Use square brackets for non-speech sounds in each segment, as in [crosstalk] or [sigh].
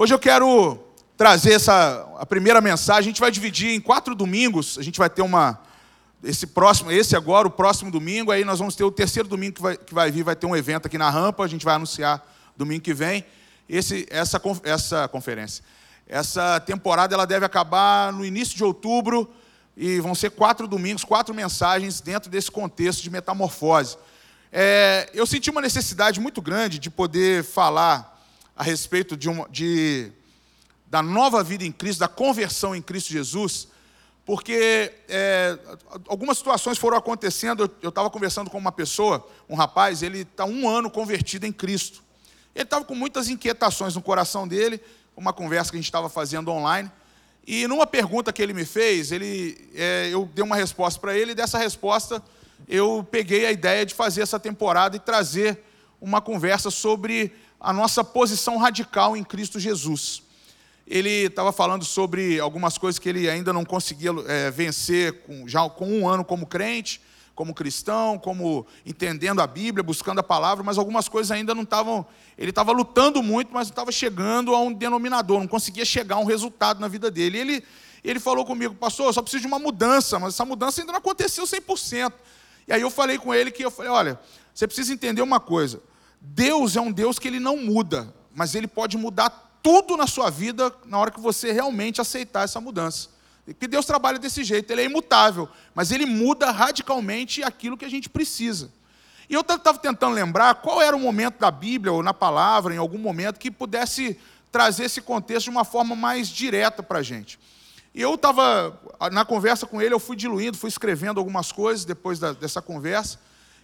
Hoje eu quero trazer essa a primeira mensagem. A gente vai dividir em quatro domingos. A gente vai ter uma esse próximo, esse agora, o próximo domingo. Aí nós vamos ter o terceiro domingo que vai, que vai vir, vai ter um evento aqui na rampa. A gente vai anunciar domingo que vem. Esse, essa, essa conferência, essa temporada, ela deve acabar no início de outubro e vão ser quatro domingos, quatro mensagens dentro desse contexto de metamorfose. É, eu senti uma necessidade muito grande de poder falar a respeito de, uma, de da nova vida em Cristo, da conversão em Cristo Jesus, porque é, algumas situações foram acontecendo. Eu estava conversando com uma pessoa, um rapaz, ele está um ano convertido em Cristo. Ele estava com muitas inquietações no coração dele, uma conversa que a gente estava fazendo online. E numa pergunta que ele me fez, ele, é, eu dei uma resposta para ele, e dessa resposta eu peguei a ideia de fazer essa temporada e trazer uma conversa sobre a nossa posição radical em Cristo Jesus. Ele estava falando sobre algumas coisas que ele ainda não conseguia é, vencer, com, já com um ano como crente, como cristão, como entendendo a Bíblia, buscando a palavra, mas algumas coisas ainda não estavam. Ele estava lutando muito, mas não estava chegando a um denominador, não conseguia chegar a um resultado na vida dele. Ele, ele falou comigo, pastor, eu só preciso de uma mudança, mas essa mudança ainda não aconteceu 100%. E aí eu falei com ele que eu falei, olha, você precisa entender uma coisa. Deus é um Deus que ele não muda, mas ele pode mudar tudo na sua vida na hora que você realmente aceitar essa mudança. Que Deus trabalha desse jeito, ele é imutável, mas ele muda radicalmente aquilo que a gente precisa. E eu estava tentando lembrar qual era o momento da Bíblia ou na palavra, em algum momento, que pudesse trazer esse contexto de uma forma mais direta para a gente. E eu estava, na conversa com ele, eu fui diluindo, fui escrevendo algumas coisas depois da, dessa conversa.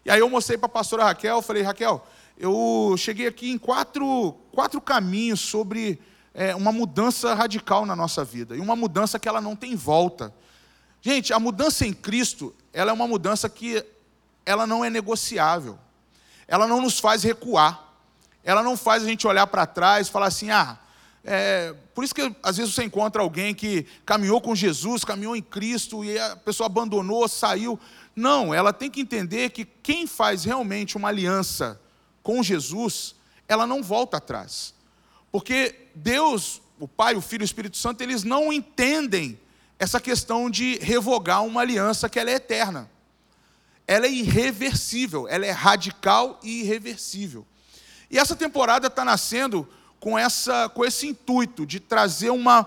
E aí eu mostrei para a pastora Raquel, falei, Raquel, eu cheguei aqui em quatro, quatro caminhos sobre é, uma mudança radical na nossa vida. E uma mudança que ela não tem volta. Gente, a mudança em Cristo, ela é uma mudança que ela não é negociável. Ela não nos faz recuar. Ela não faz a gente olhar para trás e falar assim, ah, é, por isso que às vezes você encontra alguém que caminhou com Jesus, caminhou em Cristo e a pessoa abandonou, saiu. Não, ela tem que entender que quem faz realmente uma aliança com Jesus, ela não volta atrás. Porque Deus, o Pai, o Filho e o Espírito Santo, eles não entendem essa questão de revogar uma aliança que ela é eterna. Ela é irreversível, ela é radical e irreversível. E essa temporada está nascendo com, essa, com esse intuito de trazer uma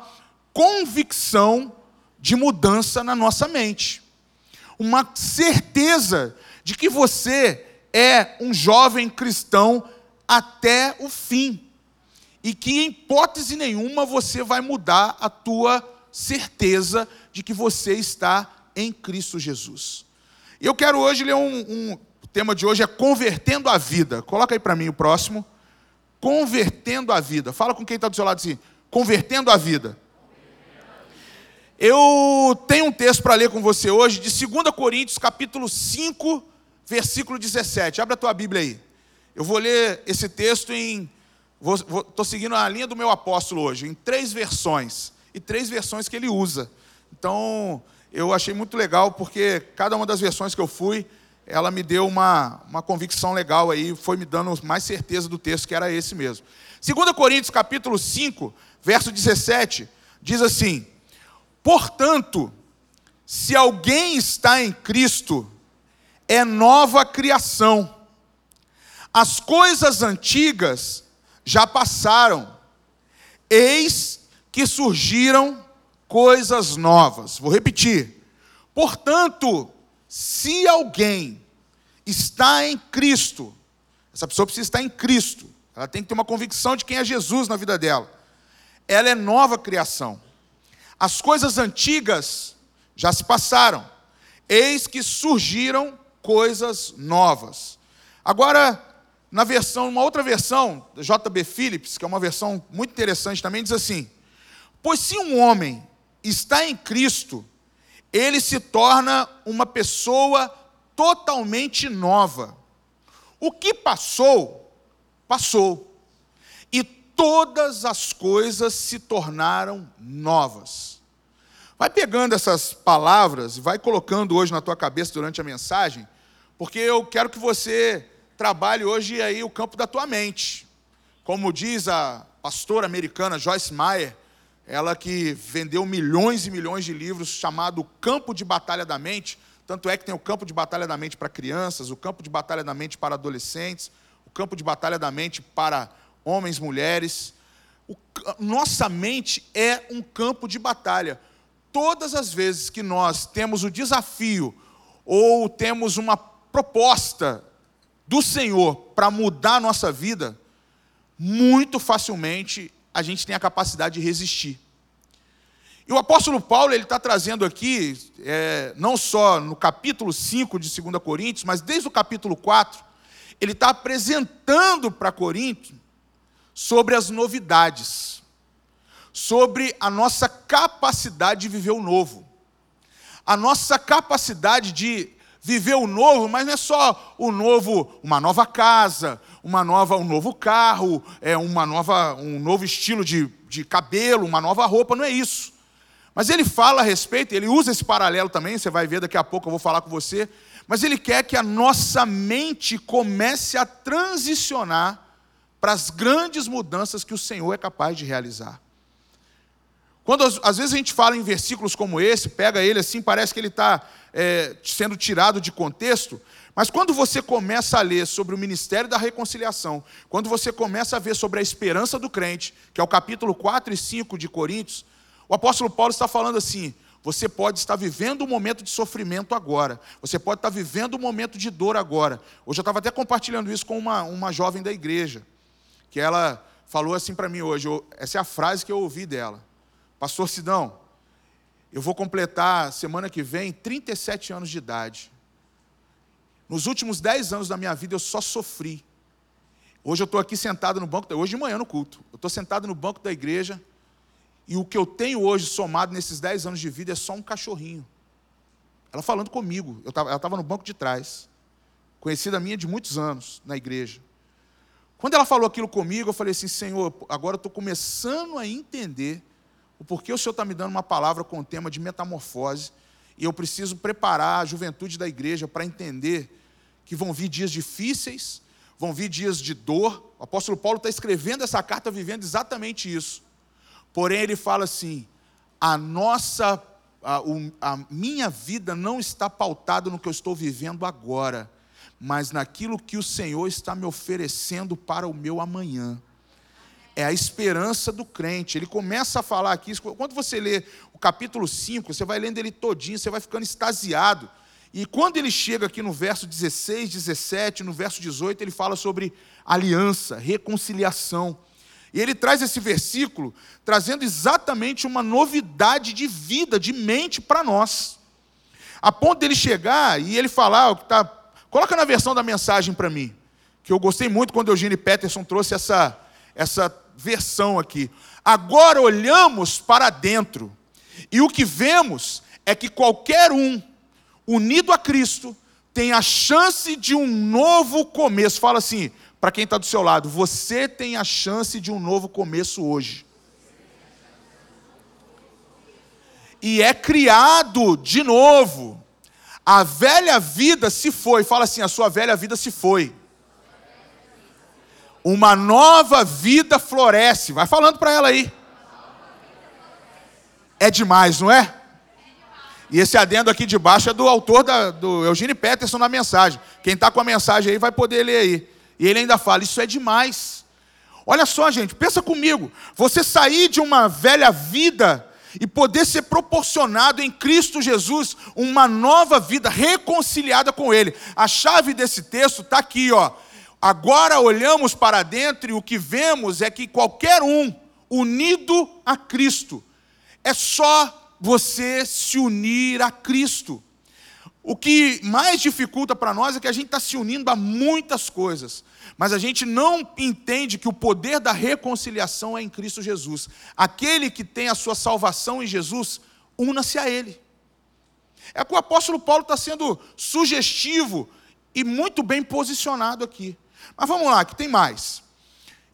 convicção de mudança na nossa mente. Uma certeza de que você é um jovem cristão até o fim. E que em hipótese nenhuma você vai mudar a tua certeza de que você está em Cristo Jesus. Eu quero hoje ler um, um o tema de hoje é convertendo a vida. Coloca aí para mim o próximo. Convertendo a vida. Fala com quem está do seu lado assim, convertendo a vida. Eu tenho um texto para ler com você hoje de 2 Coríntios, capítulo 5, versículo 17. Abra a tua Bíblia aí. Eu vou ler esse texto em. Estou seguindo a linha do meu apóstolo hoje, em três versões. E três versões que ele usa. Então, eu achei muito legal, porque cada uma das versões que eu fui, ela me deu uma, uma convicção legal aí, foi me dando mais certeza do texto que era esse mesmo. 2 Coríntios capítulo 5, verso 17, diz assim: Portanto, se alguém está em Cristo, é nova criação. As coisas antigas já passaram, eis que surgiram coisas novas. Vou repetir. Portanto, se alguém está em Cristo, essa pessoa precisa estar em Cristo, ela tem que ter uma convicção de quem é Jesus na vida dela. Ela é nova criação. As coisas antigas já se passaram, eis que surgiram coisas novas. Agora, na versão, uma outra versão, JB Phillips, que é uma versão muito interessante também, diz assim: Pois se um homem está em Cristo, ele se torna uma pessoa totalmente nova. O que passou, passou. E todas as coisas se tornaram novas. Vai pegando essas palavras e vai colocando hoje na tua cabeça durante a mensagem porque eu quero que você trabalhe hoje aí o campo da tua mente. Como diz a, pastora americana Joyce Meyer, ela que vendeu milhões e milhões de livros, chamado Campo de Batalha da Mente. Tanto é que tem o campo de batalha da mente para crianças, o campo de batalha da mente para adolescentes, o campo de batalha da mente para homens, mulheres. O, nossa mente é um campo de batalha. Todas as vezes que nós temos o desafio ou temos uma proposta do Senhor para mudar a nossa vida, muito facilmente a gente tem a capacidade de resistir. E o apóstolo Paulo ele está trazendo aqui, é, não só no capítulo 5 de 2 Coríntios, mas desde o capítulo 4, ele está apresentando para Corinto sobre as novidades, sobre a nossa capacidade de viver o novo, a nossa capacidade de viver o novo, mas não é só o novo, uma nova casa, uma nova, um novo carro, é uma nova, um novo estilo de, de cabelo, uma nova roupa, não é isso. Mas ele fala a respeito, ele usa esse paralelo também, você vai ver daqui a pouco, eu vou falar com você. Mas ele quer que a nossa mente comece a transicionar para as grandes mudanças que o Senhor é capaz de realizar. Quando às vezes a gente fala em versículos como esse, pega ele assim, parece que ele está é, sendo tirado de contexto, mas quando você começa a ler sobre o ministério da reconciliação, quando você começa a ver sobre a esperança do crente, que é o capítulo 4 e 5 de Coríntios, o apóstolo Paulo está falando assim: você pode estar vivendo um momento de sofrimento agora, você pode estar vivendo um momento de dor agora. Hoje eu estava até compartilhando isso com uma, uma jovem da igreja, que ela falou assim para mim hoje, essa é a frase que eu ouvi dela. Pastor Sidão, eu vou completar semana que vem 37 anos de idade. Nos últimos 10 anos da minha vida eu só sofri. Hoje eu estou aqui sentado no banco, hoje de manhã no culto, eu estou sentado no banco da igreja, e o que eu tenho hoje somado nesses 10 anos de vida é só um cachorrinho. Ela falando comigo, tava, ela estava no banco de trás, conhecida minha de muitos anos na igreja. Quando ela falou aquilo comigo, eu falei assim: Senhor, agora eu estou começando a entender o porquê o Senhor está me dando uma palavra com o tema de metamorfose, e eu preciso preparar a juventude da igreja para entender que vão vir dias difíceis, vão vir dias de dor. O apóstolo Paulo está escrevendo essa carta vivendo exatamente isso. Porém, ele fala assim: a nossa, a, a minha vida não está pautada no que eu estou vivendo agora, mas naquilo que o Senhor está me oferecendo para o meu amanhã é a esperança do crente. Ele começa a falar aqui, quando você lê o capítulo 5, você vai lendo ele todinho, você vai ficando extasiado. E quando ele chega aqui no verso 16, 17, no verso 18, ele fala sobre aliança, reconciliação. E ele traz esse versículo trazendo exatamente uma novidade de vida, de mente para nós. A ponto dele chegar e ele falar, tá, coloca na versão da mensagem para mim, que eu gostei muito quando o Eugênio Peterson trouxe essa, essa versão aqui. Agora olhamos para dentro e o que vemos é que qualquer um unido a Cristo tem a chance de um novo começo. Fala assim, para quem está do seu lado, você tem a chance de um novo começo hoje. E é criado de novo. A velha vida se foi. Fala assim: a sua velha vida se foi uma nova vida floresce. Vai falando para ela aí. É demais, não é? E esse adendo aqui de baixo é do autor da, do Eugênio Peterson na mensagem. Quem está com a mensagem aí vai poder ler aí. E ele ainda fala: Isso é demais. Olha só, gente, pensa comigo. Você sair de uma velha vida e poder ser proporcionado em Cristo Jesus uma nova vida reconciliada com Ele. A chave desse texto está aqui, ó. Agora olhamos para dentro e o que vemos é que qualquer um unido a Cristo, é só você se unir a Cristo. O que mais dificulta para nós é que a gente está se unindo a muitas coisas, mas a gente não entende que o poder da reconciliação é em Cristo Jesus. Aquele que tem a sua salvação em Jesus, una-se a Ele. É que o apóstolo Paulo está sendo sugestivo e muito bem posicionado aqui. Mas vamos lá, que tem mais.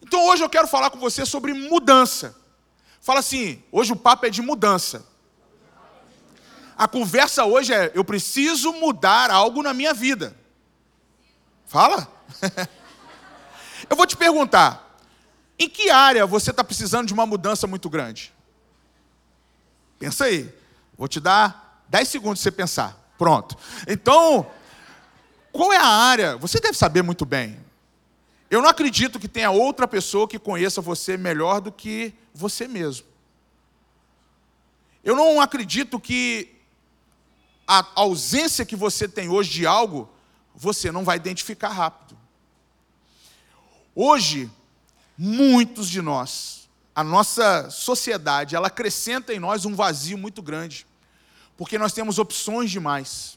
Então hoje eu quero falar com você sobre mudança. Fala assim, hoje o papo é de mudança. A conversa hoje é: eu preciso mudar algo na minha vida. Fala. [laughs] eu vou te perguntar: Em que área você está precisando de uma mudança muito grande? Pensa aí. Vou te dar 10 segundos para você pensar. Pronto. Então, qual é a área? Você deve saber muito bem. Eu não acredito que tenha outra pessoa que conheça você melhor do que você mesmo. Eu não acredito que a ausência que você tem hoje de algo, você não vai identificar rápido. Hoje, muitos de nós, a nossa sociedade, ela acrescenta em nós um vazio muito grande, porque nós temos opções demais.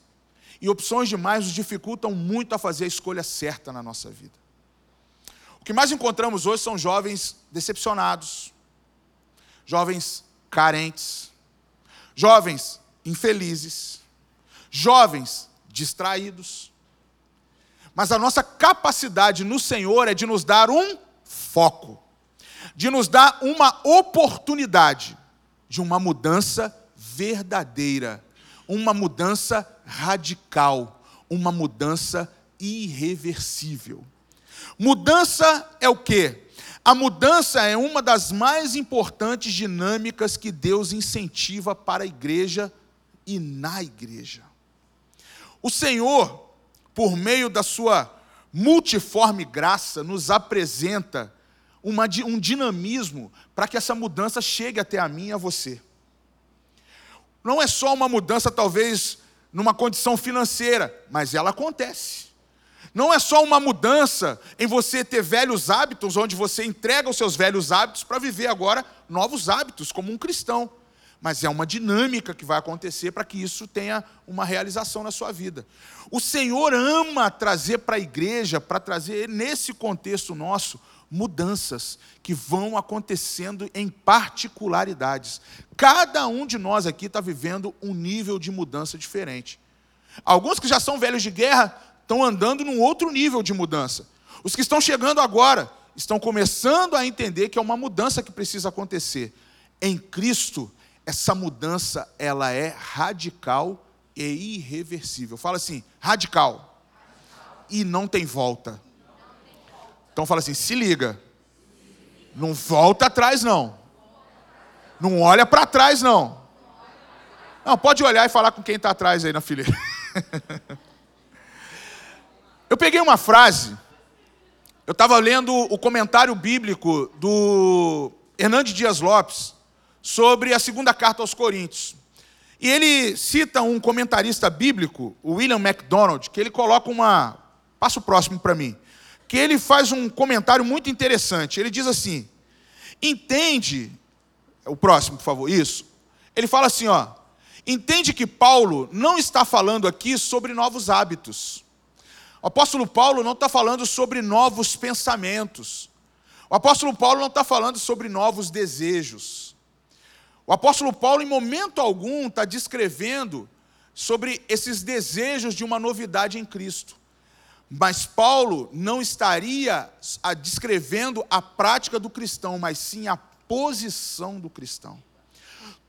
E opções demais nos dificultam muito a fazer a escolha certa na nossa vida. Que mais encontramos hoje são jovens decepcionados, jovens carentes, jovens infelizes, jovens distraídos. Mas a nossa capacidade no Senhor é de nos dar um foco, de nos dar uma oportunidade de uma mudança verdadeira, uma mudança radical, uma mudança irreversível. Mudança é o quê? A mudança é uma das mais importantes dinâmicas que Deus incentiva para a igreja e na igreja. O Senhor, por meio da sua multiforme graça, nos apresenta uma, um dinamismo para que essa mudança chegue até a mim e a você. Não é só uma mudança, talvez, numa condição financeira, mas ela acontece. Não é só uma mudança em você ter velhos hábitos, onde você entrega os seus velhos hábitos para viver agora novos hábitos, como um cristão. Mas é uma dinâmica que vai acontecer para que isso tenha uma realização na sua vida. O Senhor ama trazer para a igreja, para trazer nesse contexto nosso, mudanças que vão acontecendo em particularidades. Cada um de nós aqui está vivendo um nível de mudança diferente. Alguns que já são velhos de guerra estão andando num outro nível de mudança. Os que estão chegando agora estão começando a entender que é uma mudança que precisa acontecer. Em Cristo, essa mudança ela é radical e irreversível. Fala assim, radical. E não tem volta. Então fala assim: se liga. Não volta atrás, não. Não olha para trás, não. Não, pode olhar e falar com quem está atrás aí na fileira. [laughs] eu peguei uma frase, eu estava lendo o comentário bíblico do Hernandes Dias Lopes sobre a segunda carta aos Coríntios. E ele cita um comentarista bíblico, o William MacDonald, que ele coloca uma. Passa o próximo para mim que ele faz um comentário muito interessante. Ele diz assim: entende, o próximo, por favor, isso. Ele fala assim, ó, entende que Paulo não está falando aqui sobre novos hábitos. O apóstolo Paulo não está falando sobre novos pensamentos. O apóstolo Paulo não está falando sobre novos desejos. O apóstolo Paulo, em momento algum, está descrevendo sobre esses desejos de uma novidade em Cristo. Mas Paulo não estaria descrevendo a prática do cristão, mas sim a posição do cristão.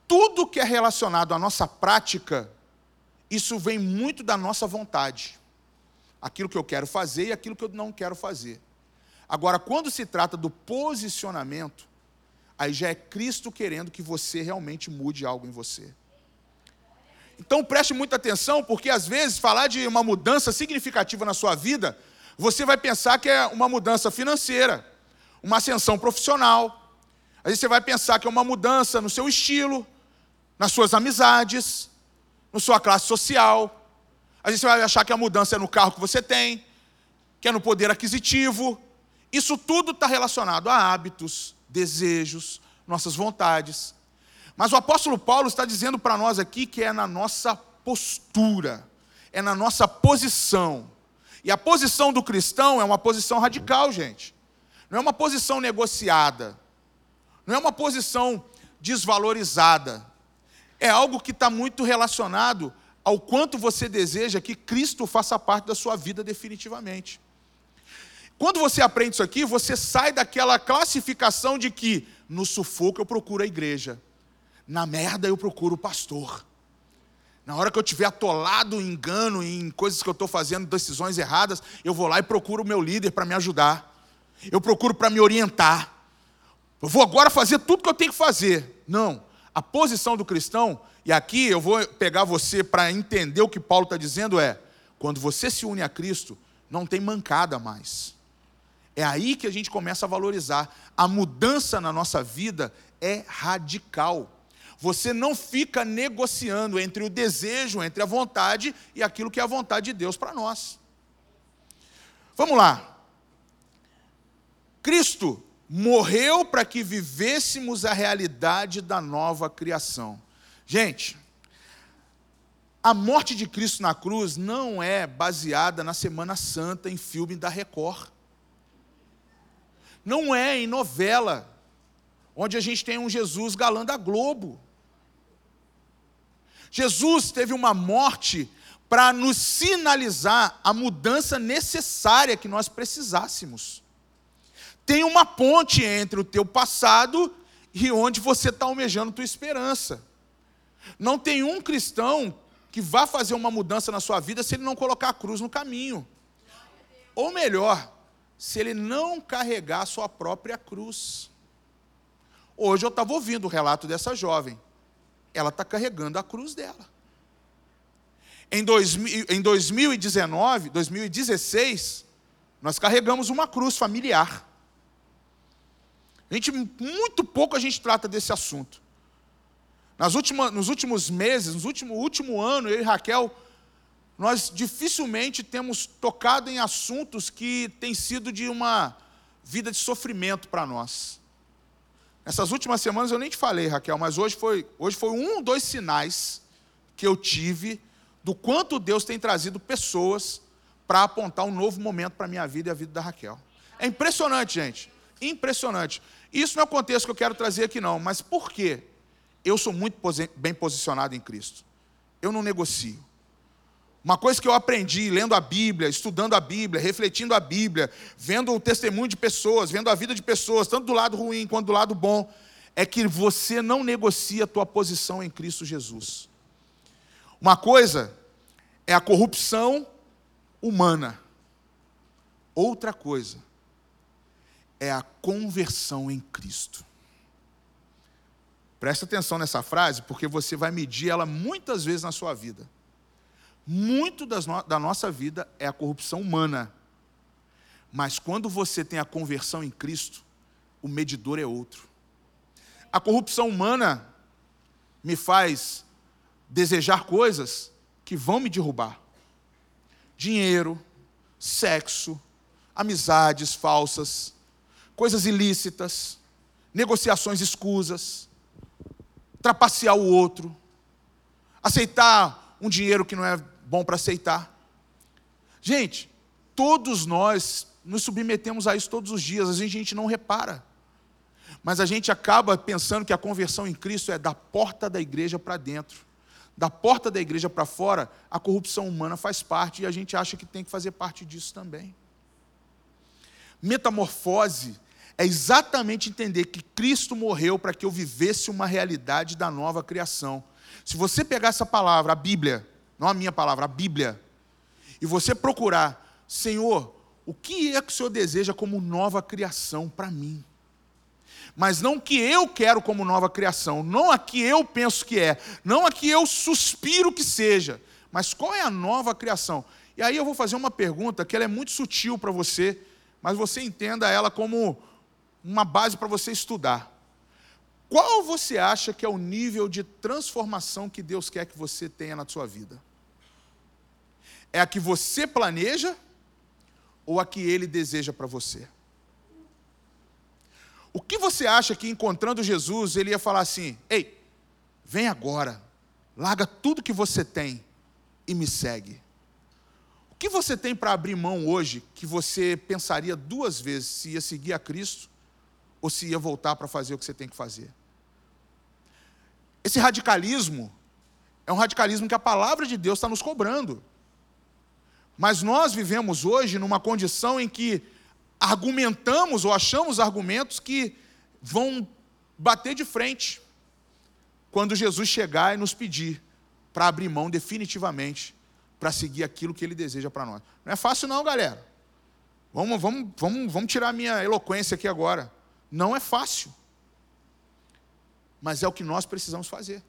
Tudo que é relacionado à nossa prática, isso vem muito da nossa vontade. Aquilo que eu quero fazer e aquilo que eu não quero fazer. Agora, quando se trata do posicionamento, aí já é Cristo querendo que você realmente mude algo em você. Então preste muita atenção, porque às vezes falar de uma mudança significativa na sua vida, você vai pensar que é uma mudança financeira, uma ascensão profissional. Vezes você vai pensar que é uma mudança no seu estilo, nas suas amizades, na sua classe social. Às vezes você vai achar que a mudança é no carro que você tem, que é no poder aquisitivo. Isso tudo está relacionado a hábitos, desejos, nossas vontades. Mas o apóstolo Paulo está dizendo para nós aqui que é na nossa postura, é na nossa posição. E a posição do cristão é uma posição radical, gente. Não é uma posição negociada. Não é uma posição desvalorizada. É algo que está muito relacionado ao quanto você deseja que Cristo faça parte da sua vida definitivamente. Quando você aprende isso aqui, você sai daquela classificação de que no sufoco eu procuro a igreja. Na merda eu procuro o pastor. Na hora que eu estiver atolado em engano, em coisas que eu estou fazendo, decisões erradas, eu vou lá e procuro o meu líder para me ajudar. Eu procuro para me orientar. Eu vou agora fazer tudo que eu tenho que fazer. Não. A posição do cristão, e aqui eu vou pegar você para entender o que Paulo está dizendo, é: quando você se une a Cristo, não tem mancada mais. É aí que a gente começa a valorizar. A mudança na nossa vida é radical. Você não fica negociando entre o desejo, entre a vontade e aquilo que é a vontade de Deus para nós. Vamos lá. Cristo morreu para que vivêssemos a realidade da nova criação. Gente, a morte de Cristo na cruz não é baseada na Semana Santa em filme da Record. Não é em novela, onde a gente tem um Jesus galã da Globo. Jesus teve uma morte para nos sinalizar a mudança necessária que nós precisássemos. Tem uma ponte entre o teu passado e onde você está almejando tua esperança. Não tem um cristão que vá fazer uma mudança na sua vida se ele não colocar a cruz no caminho. Ou melhor, se ele não carregar a sua própria cruz. Hoje eu estava ouvindo o relato dessa jovem ela está carregando a cruz dela. Em, dois, em 2019, 2016, nós carregamos uma cruz familiar. A gente, muito pouco a gente trata desse assunto. Nas últimas, nos últimos meses, no último, último ano, eu e Raquel, nós dificilmente temos tocado em assuntos que têm sido de uma vida de sofrimento para nós. Essas últimas semanas eu nem te falei, Raquel, mas hoje foi, hoje foi um ou dois sinais que eu tive do quanto Deus tem trazido pessoas para apontar um novo momento para a minha vida e a vida da Raquel. É impressionante, gente. Impressionante. Isso não é o contexto que eu quero trazer aqui, não. Mas por quê? Eu sou muito bem posicionado em Cristo. Eu não negocio. Uma coisa que eu aprendi lendo a Bíblia, estudando a Bíblia, refletindo a Bíblia, vendo o testemunho de pessoas, vendo a vida de pessoas, tanto do lado ruim quanto do lado bom, é que você não negocia a tua posição em Cristo Jesus. Uma coisa é a corrupção humana. Outra coisa é a conversão em Cristo. Presta atenção nessa frase, porque você vai medir ela muitas vezes na sua vida muito no, da nossa vida é a corrupção humana. Mas quando você tem a conversão em Cristo, o medidor é outro. A corrupção humana me faz desejar coisas que vão me derrubar: dinheiro, sexo, amizades falsas, coisas ilícitas, negociações escusas, trapacear o outro, aceitar um dinheiro que não é bom para aceitar. Gente, todos nós nos submetemos a isso todos os dias, às vezes a gente não repara. Mas a gente acaba pensando que a conversão em Cristo é da porta da igreja para dentro. Da porta da igreja para fora, a corrupção humana faz parte e a gente acha que tem que fazer parte disso também. Metamorfose é exatamente entender que Cristo morreu para que eu vivesse uma realidade da nova criação. Se você pegar essa palavra, a Bíblia, não a minha palavra, a Bíblia, e você procurar, Senhor, o que é que o Senhor deseja como nova criação para mim? Mas não o que eu quero como nova criação, não a que eu penso que é, não a que eu suspiro que seja, mas qual é a nova criação? E aí eu vou fazer uma pergunta que ela é muito sutil para você, mas você entenda ela como uma base para você estudar. Qual você acha que é o nível de transformação que Deus quer que você tenha na sua vida? É a que você planeja ou a que ele deseja para você? O que você acha que encontrando Jesus ele ia falar assim: "Ei, vem agora, larga tudo que você tem e me segue"? O que você tem para abrir mão hoje que você pensaria duas vezes se ia seguir a Cristo ou se ia voltar para fazer o que você tem que fazer? Esse radicalismo é um radicalismo que a palavra de Deus está nos cobrando. Mas nós vivemos hoje numa condição em que argumentamos ou achamos argumentos que vão bater de frente quando Jesus chegar e nos pedir para abrir mão definitivamente para seguir aquilo que ele deseja para nós. Não é fácil não, galera. Vamos, vamos, vamos, vamos tirar minha eloquência aqui agora. Não é fácil. mas é o que nós precisamos fazer.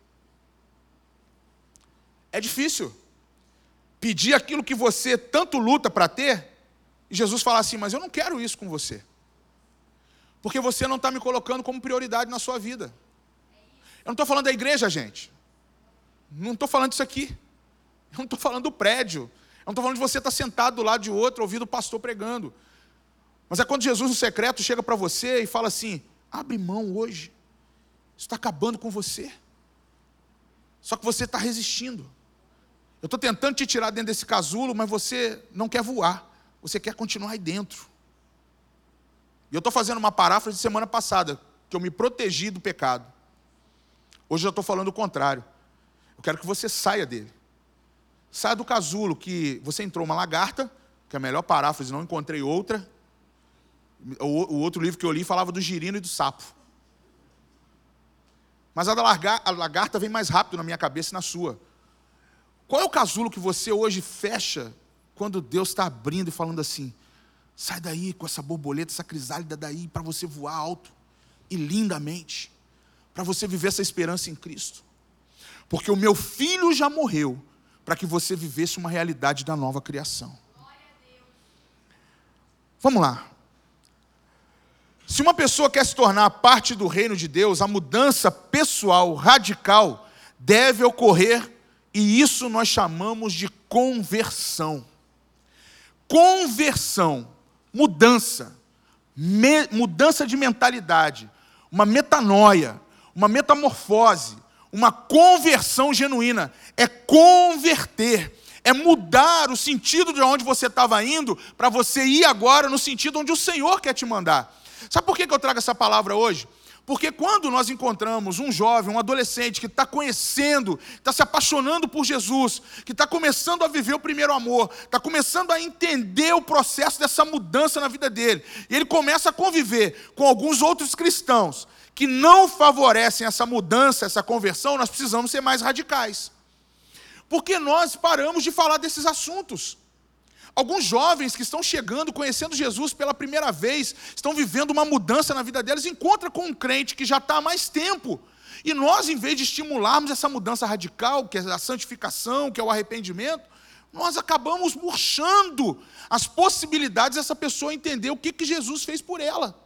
É difícil pedir aquilo que você tanto luta para ter, e Jesus falar assim: Mas eu não quero isso com você, porque você não está me colocando como prioridade na sua vida. Eu não estou falando da igreja, gente, não estou falando disso aqui, eu não estou falando do prédio, eu não estou falando de você estar tá sentado do lado de outro ouvindo o pastor pregando. Mas é quando Jesus no secreto chega para você e fala assim: abre mão hoje, isso está acabando com você. Só que você está resistindo. Eu estou tentando te tirar dentro desse casulo, mas você não quer voar. Você quer continuar aí dentro. E eu estou fazendo uma paráfrase de semana passada, que eu me protegi do pecado. Hoje eu estou falando o contrário. Eu quero que você saia dele. Saia do casulo, que você entrou uma lagarta, que é a melhor paráfrase, não encontrei outra. O, outro livro que eu li falava do girino e do sapo. Mas a da lagarta vem mais rápido na minha cabeça e na sua. Qual é o casulo que você hoje fecha quando Deus está abrindo e falando assim: sai daí com essa borboleta, essa crisálida daí, para você voar alto e lindamente, para você viver essa esperança em Cristo. Porque o meu filho já morreu para que você vivesse uma realidade da nova criação. Vamos lá. Se uma pessoa quer se tornar parte do reino de Deus, a mudança pessoal radical deve ocorrer e isso nós chamamos de conversão. Conversão, mudança, me, mudança de mentalidade, uma metanoia, uma metamorfose, uma conversão genuína. É converter, é mudar o sentido de onde você estava indo para você ir agora no sentido onde o Senhor quer te mandar. Sabe por que eu trago essa palavra hoje? Porque quando nós encontramos um jovem, um adolescente que está conhecendo, está se apaixonando por Jesus, que está começando a viver o primeiro amor, está começando a entender o processo dessa mudança na vida dele, e ele começa a conviver com alguns outros cristãos que não favorecem essa mudança, essa conversão, nós precisamos ser mais radicais. Porque nós paramos de falar desses assuntos. Alguns jovens que estão chegando, conhecendo Jesus pela primeira vez, estão vivendo uma mudança na vida deles, encontra com um crente que já está há mais tempo. E nós, em vez de estimularmos essa mudança radical, que é a santificação, que é o arrependimento, nós acabamos murchando as possibilidades dessa pessoa entender o que, que Jesus fez por ela.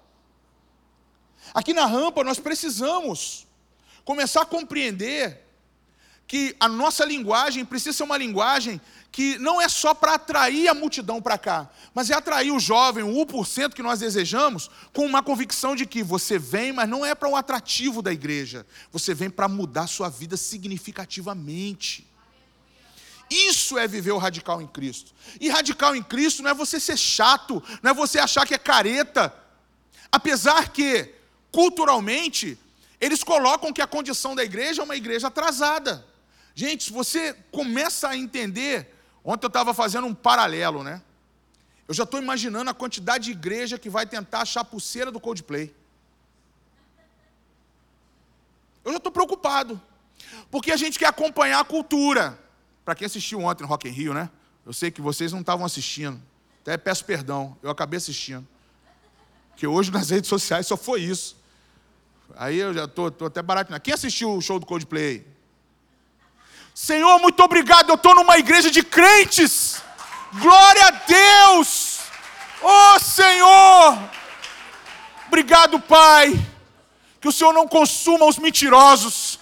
Aqui na rampa nós precisamos começar a compreender que a nossa linguagem precisa ser uma linguagem que não é só para atrair a multidão para cá, mas é atrair o jovem, o 1% que nós desejamos, com uma convicção de que você vem, mas não é para um atrativo da igreja, você vem para mudar sua vida significativamente. Isso é viver o radical em Cristo. E radical em Cristo não é você ser chato, não é você achar que é careta. Apesar que, culturalmente, eles colocam que a condição da igreja é uma igreja atrasada. Gente, você começa a entender Ontem eu estava fazendo um paralelo, né? Eu já estou imaginando a quantidade de igreja que vai tentar achar a pulseira do Coldplay. Eu já estou preocupado. Porque a gente quer acompanhar a cultura. Para quem assistiu ontem no Rock in Rio, né? Eu sei que vocês não estavam assistindo. Até peço perdão, eu acabei assistindo. Porque hoje nas [laughs] redes sociais só foi isso. Aí eu já estou até barato. Quem assistiu o show do Coldplay? Senhor, muito obrigado, eu estou numa igreja de crentes. Glória a Deus. Oh Senhor. Obrigado, Pai. Que o Senhor não consuma os mentirosos.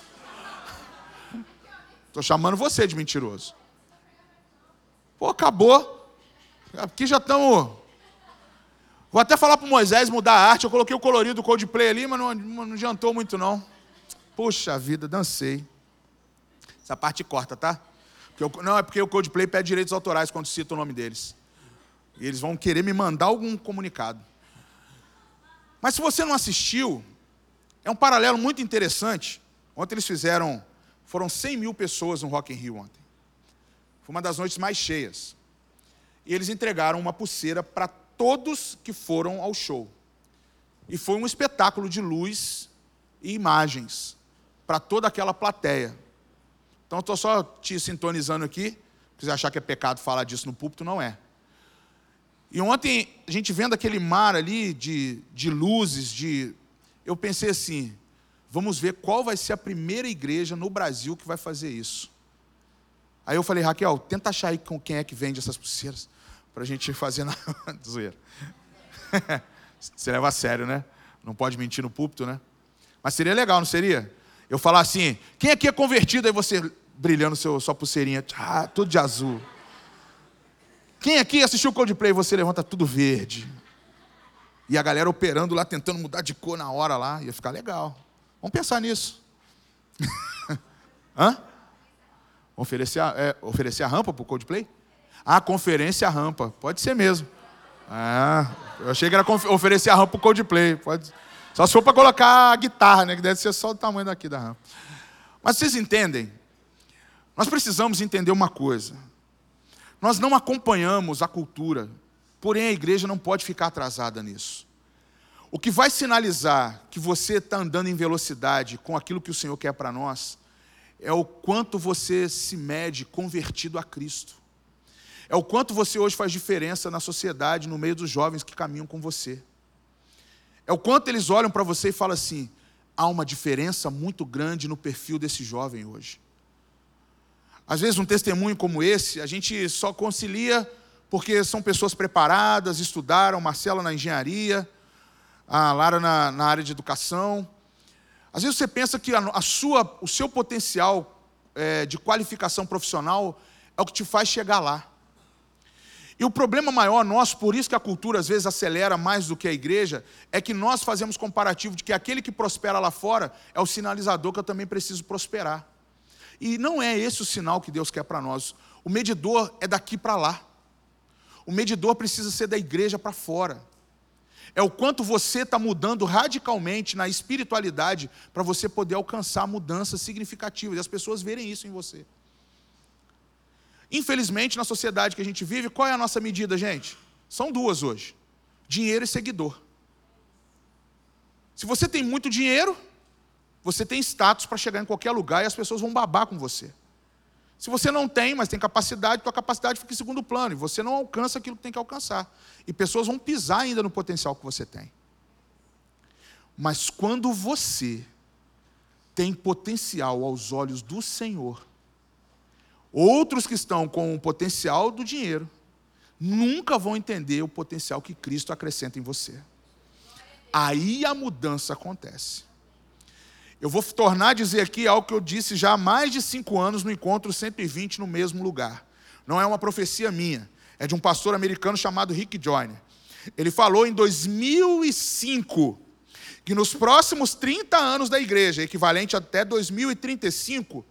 Estou chamando você de mentiroso. Pô, acabou. Aqui já estamos. Vou até falar para Moisés mudar a arte. Eu coloquei o colorido do Coldplay ali, mas não, não adiantou muito, não. Puxa vida, dancei. Essa parte corta, tá? Porque não, é porque o Coldplay pede direitos autorais quando cita o nome deles. E eles vão querer me mandar algum comunicado. Mas se você não assistiu, é um paralelo muito interessante. Ontem eles fizeram, foram 100 mil pessoas no Rock in Rio ontem. Foi uma das noites mais cheias. E eles entregaram uma pulseira para todos que foram ao show. E foi um espetáculo de luz e imagens para toda aquela plateia. Então, estou só te sintonizando aqui. Se você achar que é pecado falar disso no púlpito, não é. E ontem, a gente vendo aquele mar ali de, de luzes, de. Eu pensei assim: vamos ver qual vai ser a primeira igreja no Brasil que vai fazer isso. Aí eu falei, Raquel, tenta achar aí com quem é que vende essas pulseiras, para a gente fazer na [laughs] zoeira. [laughs] Você leva a sério, né? Não pode mentir no púlpito, né? Mas seria legal, não seria? Eu falar assim, quem aqui é convertido? Aí você brilhando seu, sua pulseirinha, ah, tudo de azul. Quem aqui assistiu o Coldplay você levanta tudo verde? E a galera operando lá, tentando mudar de cor na hora lá, ia ficar legal. Vamos pensar nisso. [laughs] Hã? Oferecer a, é, oferecer a rampa para o Coldplay? Ah, conferência rampa. Pode ser mesmo. Ah, eu achei que era oferecer a rampa para o Coldplay. Pode... Só se for para colocar a guitarra, né? Que deve ser só o tamanho daqui da rampa. Mas vocês entendem? Nós precisamos entender uma coisa. Nós não acompanhamos a cultura, porém a igreja não pode ficar atrasada nisso. O que vai sinalizar que você está andando em velocidade com aquilo que o Senhor quer para nós é o quanto você se mede convertido a Cristo. É o quanto você hoje faz diferença na sociedade, no meio dos jovens que caminham com você. É o quanto eles olham para você e falam assim: há uma diferença muito grande no perfil desse jovem hoje. Às vezes, um testemunho como esse, a gente só concilia porque são pessoas preparadas, estudaram, Marcela na engenharia, a Lara na, na área de educação. Às vezes você pensa que a, a sua, o seu potencial é, de qualificação profissional é o que te faz chegar lá. E o problema maior nosso, por isso que a cultura às vezes acelera mais do que a igreja, é que nós fazemos comparativo de que aquele que prospera lá fora é o sinalizador que eu também preciso prosperar. E não é esse o sinal que Deus quer para nós. O medidor é daqui para lá. O medidor precisa ser da igreja para fora. É o quanto você está mudando radicalmente na espiritualidade para você poder alcançar mudanças significativas e as pessoas verem isso em você. Infelizmente, na sociedade que a gente vive, qual é a nossa medida, gente? São duas hoje: dinheiro e seguidor. Se você tem muito dinheiro, você tem status para chegar em qualquer lugar e as pessoas vão babar com você. Se você não tem, mas tem capacidade, tua capacidade fica em segundo plano e você não alcança aquilo que tem que alcançar. E pessoas vão pisar ainda no potencial que você tem. Mas quando você tem potencial aos olhos do Senhor, outros que estão com o potencial do dinheiro nunca vão entender o potencial que Cristo acrescenta em você. Aí a mudança acontece. Eu vou tornar a dizer aqui algo que eu disse já há mais de cinco anos no encontro 120 no mesmo lugar. Não é uma profecia minha, é de um pastor americano chamado Rick Joyner. Ele falou em 2005 que nos próximos 30 anos da igreja, equivalente até 2035,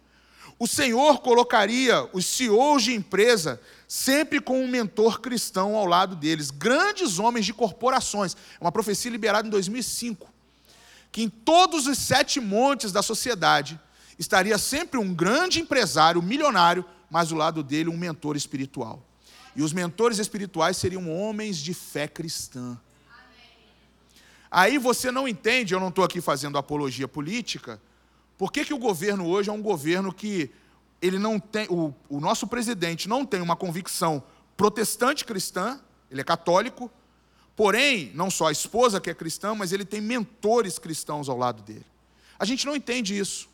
o Senhor colocaria os CEOs de empresa sempre com um mentor cristão ao lado deles, grandes homens de corporações. É uma profecia liberada em 2005 que em todos os sete montes da sociedade estaria sempre um grande empresário, milionário, mas ao lado dele um mentor espiritual. E os mentores espirituais seriam homens de fé cristã. Aí você não entende, eu não estou aqui fazendo apologia política, por que, que o governo hoje é um governo que ele não tem, o, o nosso presidente não tem uma convicção protestante cristã, ele é católico, Porém, não só a esposa que é cristã, mas ele tem mentores cristãos ao lado dele. A gente não entende isso.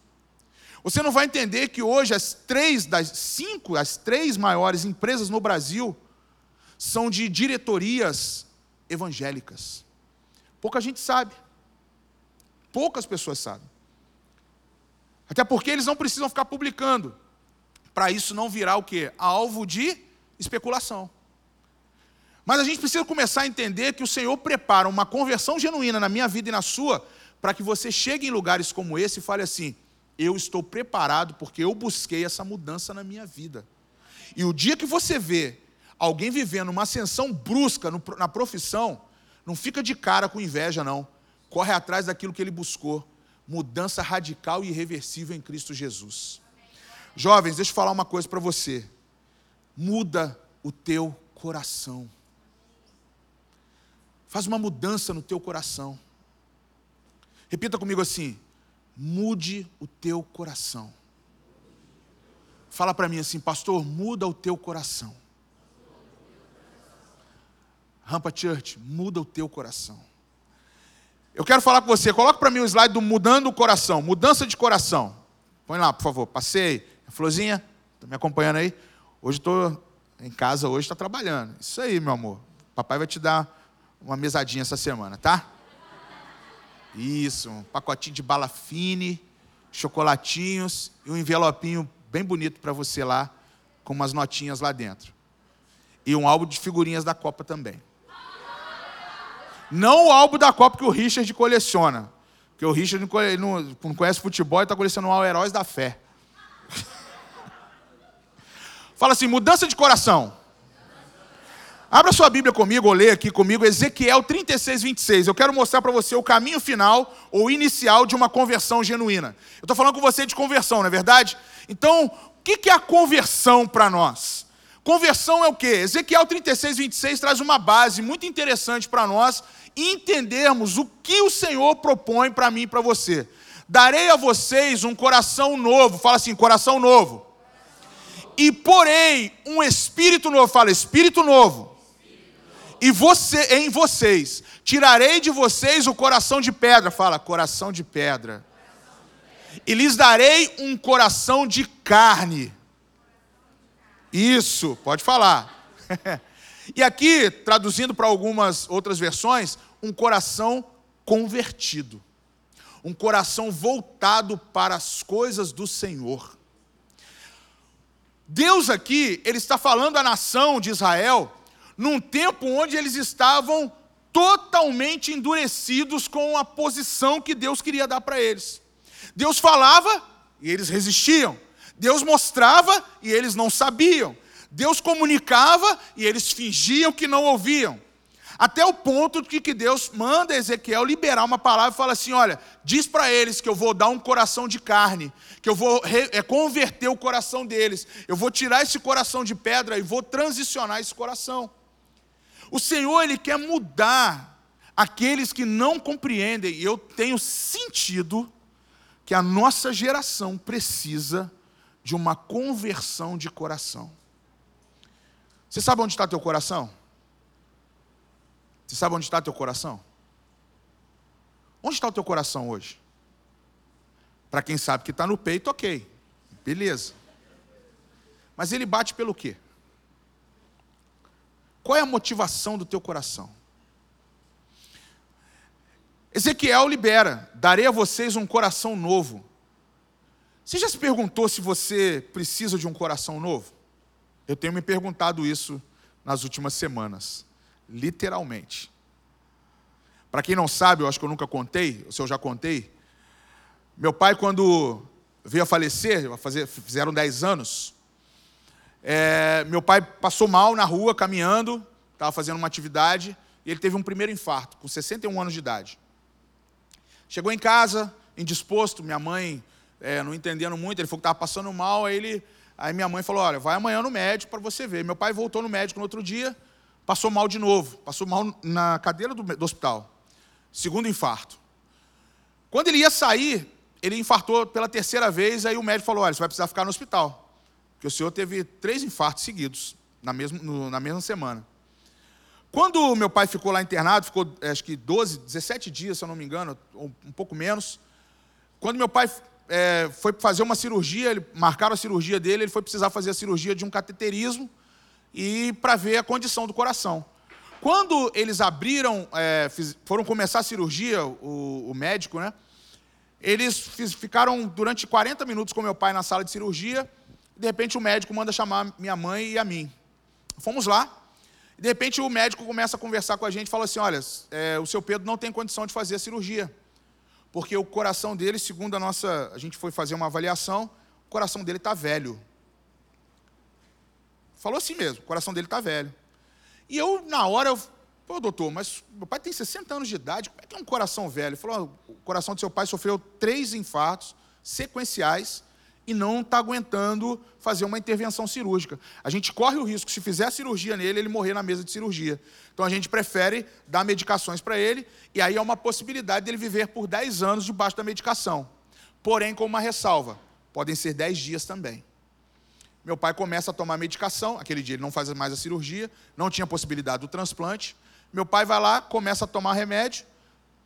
Você não vai entender que hoje as três das cinco, as três maiores empresas no Brasil são de diretorias evangélicas. Pouca gente sabe. Poucas pessoas sabem. Até porque eles não precisam ficar publicando. Para isso não virar o quê? Alvo de especulação. Mas a gente precisa começar a entender que o Senhor prepara uma conversão genuína na minha vida e na sua, para que você chegue em lugares como esse e fale assim: eu estou preparado porque eu busquei essa mudança na minha vida. E o dia que você vê alguém vivendo uma ascensão brusca na profissão, não fica de cara com inveja, não. Corre atrás daquilo que ele buscou. Mudança radical e irreversível em Cristo Jesus. Jovens, deixa eu falar uma coisa para você. Muda o teu coração. Faz uma mudança no teu coração. Repita comigo assim: mude o teu coração. Fala para mim assim, pastor, muda o teu coração. Rampa Church, muda o teu coração. Eu quero falar com você, coloca para mim o slide do mudando o coração, mudança de coração. Põe lá, por favor, passei. Florzinha, está me acompanhando aí? Hoje estou em casa, hoje está trabalhando. Isso aí, meu amor. Papai vai te dar uma mesadinha essa semana, tá? Isso, um pacotinho de bala fine, chocolatinhos e um envelopinho bem bonito para você lá, com umas notinhas lá dentro. E um álbum de figurinhas da Copa também. Não o álbum da Copa que o Richard coleciona. Porque o Richard não, conhece futebol e está colecionando o Heróis da Fé. [laughs] Fala assim, mudança de coração. Abra sua Bíblia comigo, ou leia aqui comigo, Ezequiel 36, 26. Eu quero mostrar para você o caminho final ou inicial de uma conversão genuína. Eu estou falando com você de conversão, não é verdade? Então, o que é a conversão para nós? Conversão é o quê? Ezequiel 36, 26 traz uma base muito interessante para nós entendermos o que o Senhor propõe para mim e para você. Darei a vocês um coração novo, fala assim, coração novo. E porei um espírito novo, fala espírito novo e você em vocês. Tirarei de vocês o coração de pedra, fala, coração de pedra. E lhes darei um coração de carne. Isso, pode falar. [laughs] e aqui, traduzindo para algumas outras versões, um coração convertido. Um coração voltado para as coisas do Senhor. Deus aqui, ele está falando à nação de Israel num tempo onde eles estavam totalmente endurecidos com a posição que Deus queria dar para eles. Deus falava e eles resistiam. Deus mostrava e eles não sabiam. Deus comunicava e eles fingiam que não ouviam. Até o ponto de que Deus manda Ezequiel liberar uma palavra e fala assim: olha, diz para eles que eu vou dar um coração de carne, que eu vou é, converter o coração deles, eu vou tirar esse coração de pedra e vou transicionar esse coração. O Senhor, Ele quer mudar aqueles que não compreendem, e eu tenho sentido que a nossa geração precisa de uma conversão de coração. Você sabe onde está teu coração? Você sabe onde está teu coração? Onde está o teu coração hoje? Para quem sabe que está no peito, ok. Beleza. Mas ele bate pelo quê? Qual é a motivação do teu coração? Ezequiel libera: darei a vocês um coração novo. Você já se perguntou se você precisa de um coração novo? Eu tenho me perguntado isso nas últimas semanas, literalmente. Para quem não sabe, eu acho que eu nunca contei, se eu já contei, meu pai, quando veio a falecer, fizeram 10 anos, é, meu pai passou mal na rua, caminhando, estava fazendo uma atividade, e ele teve um primeiro infarto, com 61 anos de idade. Chegou em casa, indisposto, minha mãe é, não entendendo muito, ele falou que estava passando mal, aí, ele, aí minha mãe falou, olha, vai amanhã no médico para você ver. Meu pai voltou no médico no outro dia, passou mal de novo, passou mal na cadeira do, do hospital. Segundo infarto. Quando ele ia sair, ele infartou pela terceira vez, aí o médico falou, olha, você vai precisar ficar no hospital. Porque o senhor teve três infartos seguidos na mesma, no, na mesma semana. Quando meu pai ficou lá internado, ficou acho que 12, 17 dias, se eu não me engano, um, um pouco menos. Quando meu pai é, foi fazer uma cirurgia, ele, marcaram a cirurgia dele, ele foi precisar fazer a cirurgia de um cateterismo e para ver a condição do coração. Quando eles abriram, é, fiz, foram começar a cirurgia, o, o médico, né? Eles fiz, ficaram durante 40 minutos com meu pai na sala de cirurgia de repente o médico manda chamar minha mãe e a mim. Fomos lá. De repente o médico começa a conversar com a gente e fala assim: olha, é, o seu Pedro não tem condição de fazer a cirurgia. Porque o coração dele, segundo a nossa. A gente foi fazer uma avaliação, o coração dele está velho. Falou assim mesmo, o coração dele está velho. E eu, na hora, eu, pô, doutor, mas meu pai tem 60 anos de idade, como é que é um coração velho? Ele falou: o coração do seu pai sofreu três infartos sequenciais e não está aguentando fazer uma intervenção cirúrgica. A gente corre o risco, se fizer cirurgia nele, ele morrer na mesa de cirurgia. Então a gente prefere dar medicações para ele, e aí é uma possibilidade dele viver por 10 anos debaixo da medicação. Porém, com uma ressalva: podem ser 10 dias também. Meu pai começa a tomar medicação, aquele dia ele não faz mais a cirurgia, não tinha possibilidade do transplante. Meu pai vai lá, começa a tomar remédio,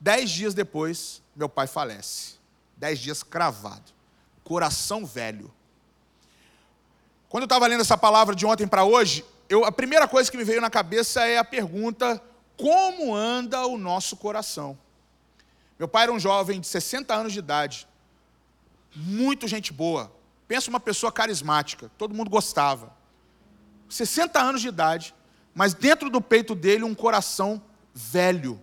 Dez dias depois, meu pai falece. Dez dias cravado. Coração velho. Quando eu estava lendo essa palavra de ontem para hoje, eu, a primeira coisa que me veio na cabeça é a pergunta: como anda o nosso coração? Meu pai era um jovem de 60 anos de idade, muito gente boa. Pensa uma pessoa carismática, todo mundo gostava. 60 anos de idade, mas dentro do peito dele um coração velho.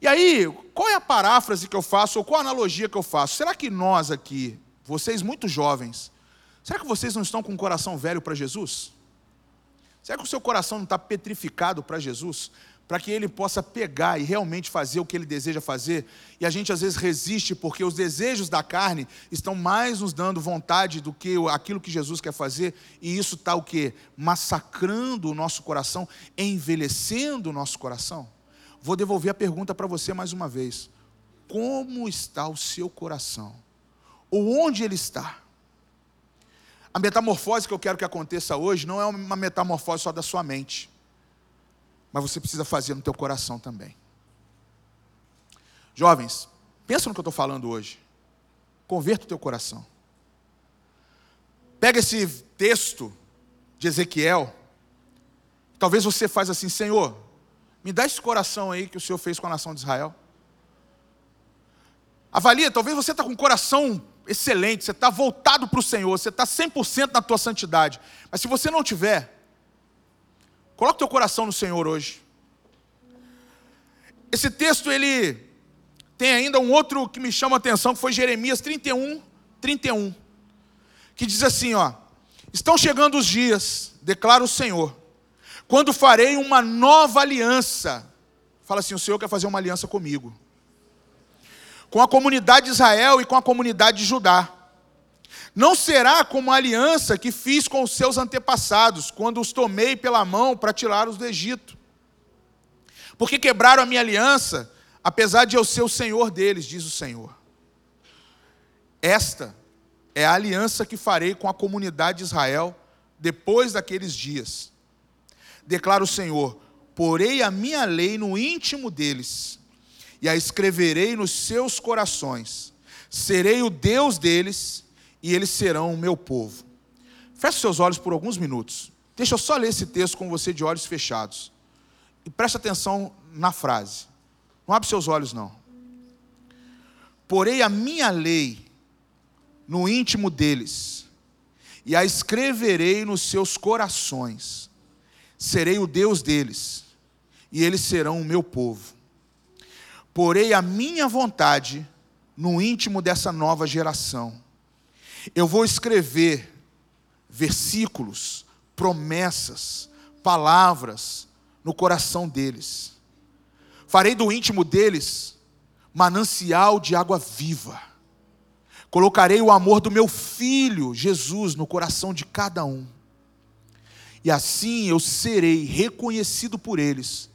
E aí, qual é a paráfrase que eu faço, ou qual a analogia que eu faço? Será que nós aqui, vocês muito jovens, será que vocês não estão com um coração velho para Jesus? Será que o seu coração não está petrificado para Jesus? para que ele possa pegar e realmente fazer o que ele deseja fazer. E a gente às vezes resiste porque os desejos da carne estão mais nos dando vontade do que aquilo que Jesus quer fazer, e isso está o que? Massacrando o nosso coração, envelhecendo o nosso coração. Vou devolver a pergunta para você mais uma vez. Como está o seu coração? Ou onde ele está? A metamorfose que eu quero que aconteça hoje não é uma metamorfose só da sua mente mas você precisa fazer no teu coração também. Jovens, pensa no que eu estou falando hoje. Converta o teu coração. Pega esse texto de Ezequiel. Talvez você faz assim, Senhor, me dá esse coração aí que o Senhor fez com a nação de Israel. Avalia, talvez você está com um coração excelente, você está voltado para o Senhor, você está 100% na tua santidade. Mas se você não tiver, Coloque teu coração no Senhor hoje. Esse texto ele tem ainda um outro que me chama a atenção, que foi Jeremias 31, 31, que diz assim, ó: Estão chegando os dias, declara o Senhor, quando farei uma nova aliança. Fala assim, o Senhor quer fazer uma aliança comigo. Com a comunidade de Israel e com a comunidade de Judá não será como a aliança que fiz com os seus antepassados, quando os tomei pela mão para tirá-los do Egito. Porque quebraram a minha aliança, apesar de eu ser o Senhor deles, diz o Senhor. Esta é a aliança que farei com a comunidade de Israel depois daqueles dias. Declara o Senhor: porei a minha lei no íntimo deles, e a escreverei nos seus corações. Serei o Deus deles e eles serão o meu povo. Feche seus olhos por alguns minutos. Deixa eu só ler esse texto com você de olhos fechados. E preste atenção na frase. Não abre seus olhos, não. Porei a minha lei no íntimo deles, e a escreverei nos seus corações. Serei o Deus deles, e eles serão o meu povo. Porei a minha vontade no íntimo dessa nova geração eu vou escrever versículos, promessas, palavras no coração deles. Farei do íntimo deles manancial de água viva. Colocarei o amor do meu filho, Jesus, no coração de cada um. E assim eu serei reconhecido por eles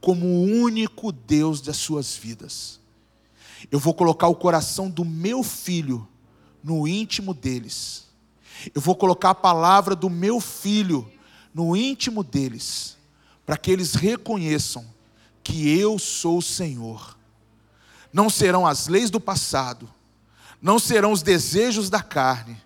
como o único Deus das suas vidas. Eu vou colocar o coração do meu filho no íntimo deles. Eu vou colocar a palavra do meu filho no íntimo deles, para que eles reconheçam que eu sou o Senhor. Não serão as leis do passado, não serão os desejos da carne,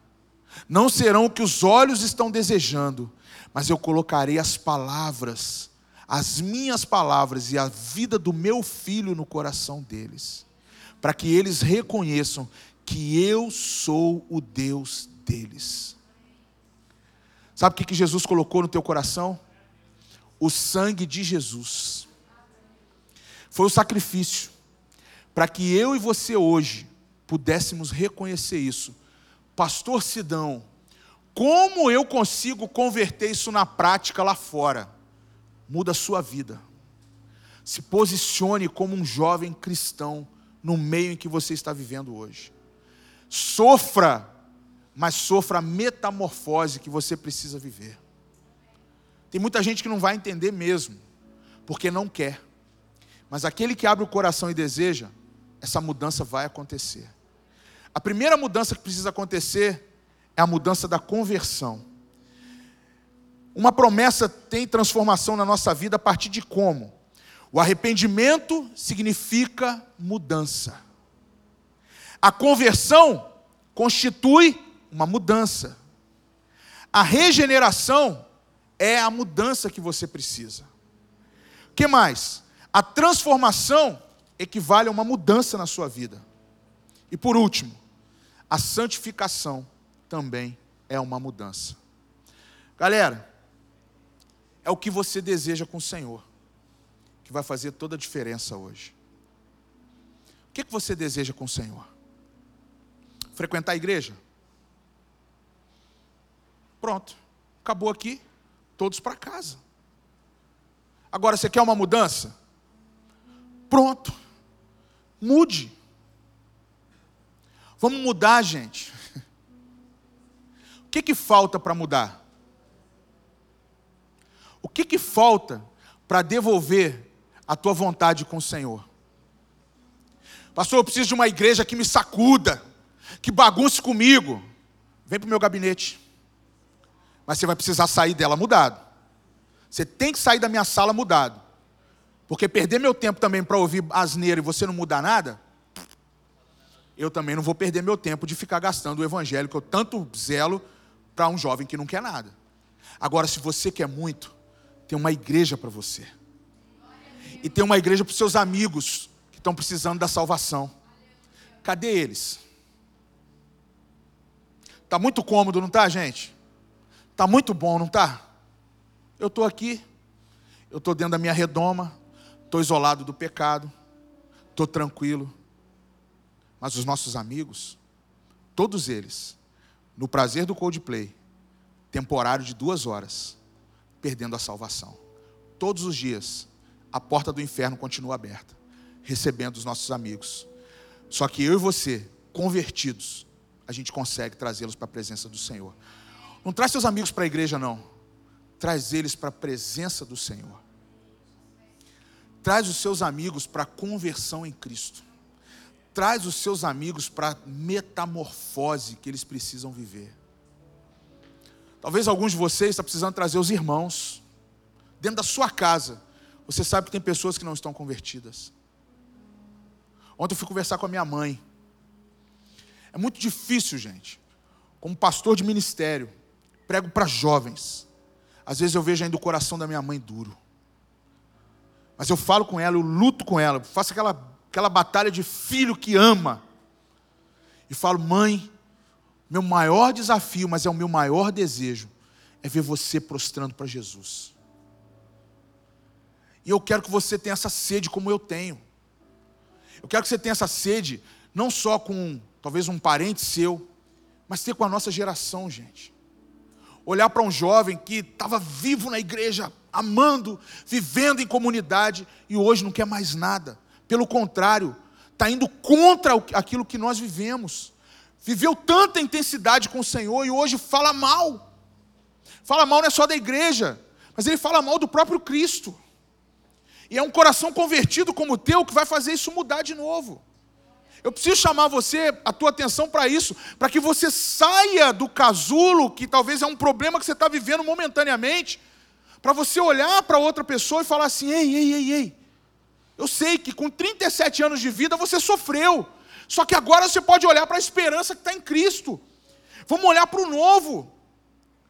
não serão o que os olhos estão desejando, mas eu colocarei as palavras, as minhas palavras e a vida do meu filho no coração deles, para que eles reconheçam que eu sou o Deus deles. Sabe o que Jesus colocou no teu coração? O sangue de Jesus. Foi o sacrifício para que eu e você hoje pudéssemos reconhecer isso. Pastor Sidão, como eu consigo converter isso na prática lá fora? Muda a sua vida. Se posicione como um jovem cristão no meio em que você está vivendo hoje. Sofra, mas sofra a metamorfose que você precisa viver. Tem muita gente que não vai entender mesmo, porque não quer. Mas aquele que abre o coração e deseja, essa mudança vai acontecer. A primeira mudança que precisa acontecer é a mudança da conversão. Uma promessa tem transformação na nossa vida a partir de como? O arrependimento significa mudança. A conversão constitui uma mudança. A regeneração é a mudança que você precisa. O que mais? A transformação equivale a uma mudança na sua vida. E por último, a santificação também é uma mudança. Galera, é o que você deseja com o Senhor que vai fazer toda a diferença hoje. O que, que você deseja com o Senhor? Frequentar a igreja? Pronto, acabou aqui, todos para casa. Agora você quer uma mudança? Pronto, mude. Vamos mudar, gente. O que, que falta para mudar? O que, que falta para devolver a tua vontade com o Senhor? Pastor, eu preciso de uma igreja que me sacuda, que bagunce comigo. Vem para o meu gabinete. Mas você vai precisar sair dela mudado. Você tem que sair da minha sala mudado. Porque perder meu tempo também para ouvir asneira e você não mudar nada, eu também não vou perder meu tempo de ficar gastando o evangelho que eu tanto zelo para um jovem que não quer nada. Agora, se você quer muito, tem uma igreja para você. E tem uma igreja para os seus amigos que estão precisando da salvação. Cadê eles? Tá muito cômodo, não tá, gente? Tá muito bom, não tá? Eu estou aqui, eu estou dentro da minha redoma, estou isolado do pecado, estou tranquilo. Mas os nossos amigos, todos eles, no prazer do Coldplay, temporário de duas horas, perdendo a salvação. Todos os dias, a porta do inferno continua aberta, recebendo os nossos amigos. Só que eu e você, convertidos, a gente consegue trazê-los para a presença do Senhor. Não traz seus amigos para a igreja, não. Traz eles para a presença do Senhor. Traz os seus amigos para a conversão em Cristo. Traz os seus amigos para a metamorfose que eles precisam viver. Talvez alguns de vocês estão precisando trazer os irmãos. Dentro da sua casa, você sabe que tem pessoas que não estão convertidas. Ontem eu fui conversar com a minha mãe. É muito difícil, gente. Como pastor de ministério, prego para jovens. Às vezes eu vejo ainda o coração da minha mãe duro. Mas eu falo com ela, eu luto com ela, faço aquela, aquela batalha de filho que ama. E falo, mãe, meu maior desafio, mas é o meu maior desejo, é ver você prostrando para Jesus. E eu quero que você tenha essa sede como eu tenho. Eu quero que você tenha essa sede, não só com talvez um parente seu, mas ter com a nossa geração, gente. Olhar para um jovem que estava vivo na igreja, amando, vivendo em comunidade e hoje não quer mais nada. Pelo contrário, está indo contra aquilo que nós vivemos. Viveu tanta intensidade com o Senhor e hoje fala mal. Fala mal não é só da igreja, mas ele fala mal do próprio Cristo. E é um coração convertido como o teu que vai fazer isso mudar de novo. Eu preciso chamar você, a tua atenção para isso, para que você saia do casulo, que talvez é um problema que você está vivendo momentaneamente, para você olhar para outra pessoa e falar assim: ei, ei, ei, ei. Eu sei que com 37 anos de vida você sofreu, só que agora você pode olhar para a esperança que está em Cristo. Vamos olhar para o novo.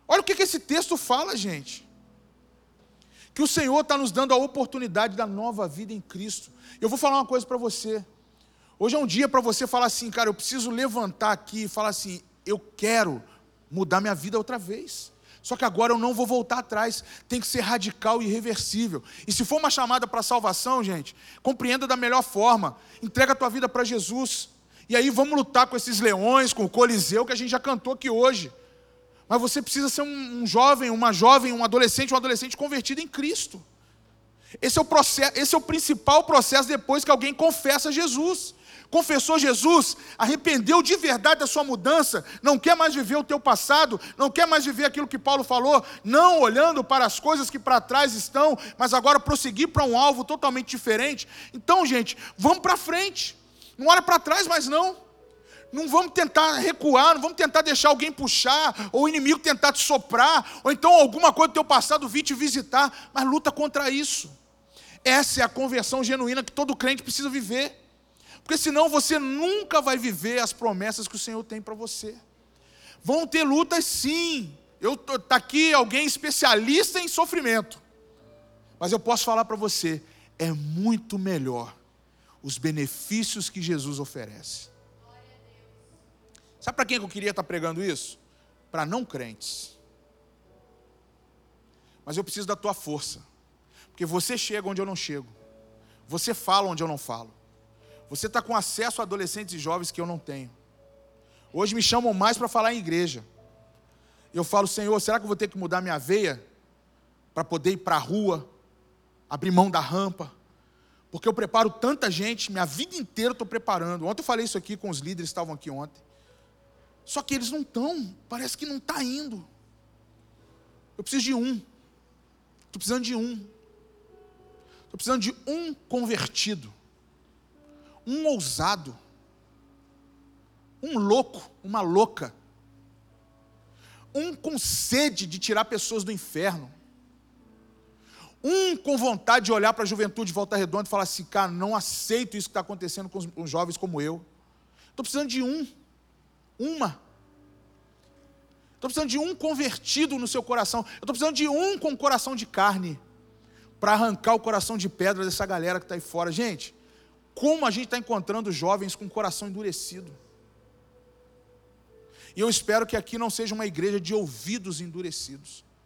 Olha o que, que esse texto fala, gente. Que o Senhor está nos dando a oportunidade da nova vida em Cristo. Eu vou falar uma coisa para você. Hoje é um dia para você falar assim, cara, eu preciso levantar aqui e falar assim: eu quero mudar minha vida outra vez. Só que agora eu não vou voltar atrás, tem que ser radical e irreversível. E se for uma chamada para salvação, gente, compreenda da melhor forma. Entrega a tua vida para Jesus. E aí vamos lutar com esses leões, com o Coliseu que a gente já cantou aqui hoje. Mas você precisa ser um, um jovem, uma jovem, um adolescente, um adolescente convertido em Cristo. Esse é o processo, esse é o principal processo depois que alguém confessa Jesus confessou Jesus, arrependeu de verdade da sua mudança, não quer mais viver o teu passado, não quer mais viver aquilo que Paulo falou, não olhando para as coisas que para trás estão, mas agora prosseguir para um alvo totalmente diferente. Então, gente, vamos para frente. Não olha para trás mais não. Não vamos tentar recuar, não vamos tentar deixar alguém puxar, ou o inimigo tentar te soprar, ou então alguma coisa do teu passado vir te visitar, mas luta contra isso. Essa é a conversão genuína que todo crente precisa viver. Porque senão você nunca vai viver as promessas que o Senhor tem para você. Vão ter lutas sim. Eu tá aqui alguém especialista em sofrimento. Mas eu posso falar para você, é muito melhor os benefícios que Jesus oferece. Sabe para quem eu queria estar pregando isso? Para não crentes. Mas eu preciso da tua força. Porque você chega onde eu não chego. Você fala onde eu não falo. Você está com acesso a adolescentes e jovens que eu não tenho. Hoje me chamam mais para falar em igreja. Eu falo, Senhor, será que eu vou ter que mudar minha veia para poder ir para a rua, abrir mão da rampa? Porque eu preparo tanta gente, minha vida inteira estou preparando. Ontem eu falei isso aqui com os líderes que estavam aqui ontem. Só que eles não estão, parece que não está indo. Eu preciso de um. Estou precisando de um. Estou precisando de um convertido. Um ousado. Um louco, uma louca. Um com sede de tirar pessoas do inferno. Um com vontade de olhar para a juventude de volta redonda e falar assim: cara, não aceito isso que está acontecendo com os jovens como eu. Estou precisando de um, uma. Estou precisando de um convertido no seu coração. Estou precisando de um com coração de carne para arrancar o coração de pedra dessa galera que está aí fora. Gente, como a gente está encontrando jovens com coração endurecido. E eu espero que aqui não seja uma igreja de ouvidos endurecidos.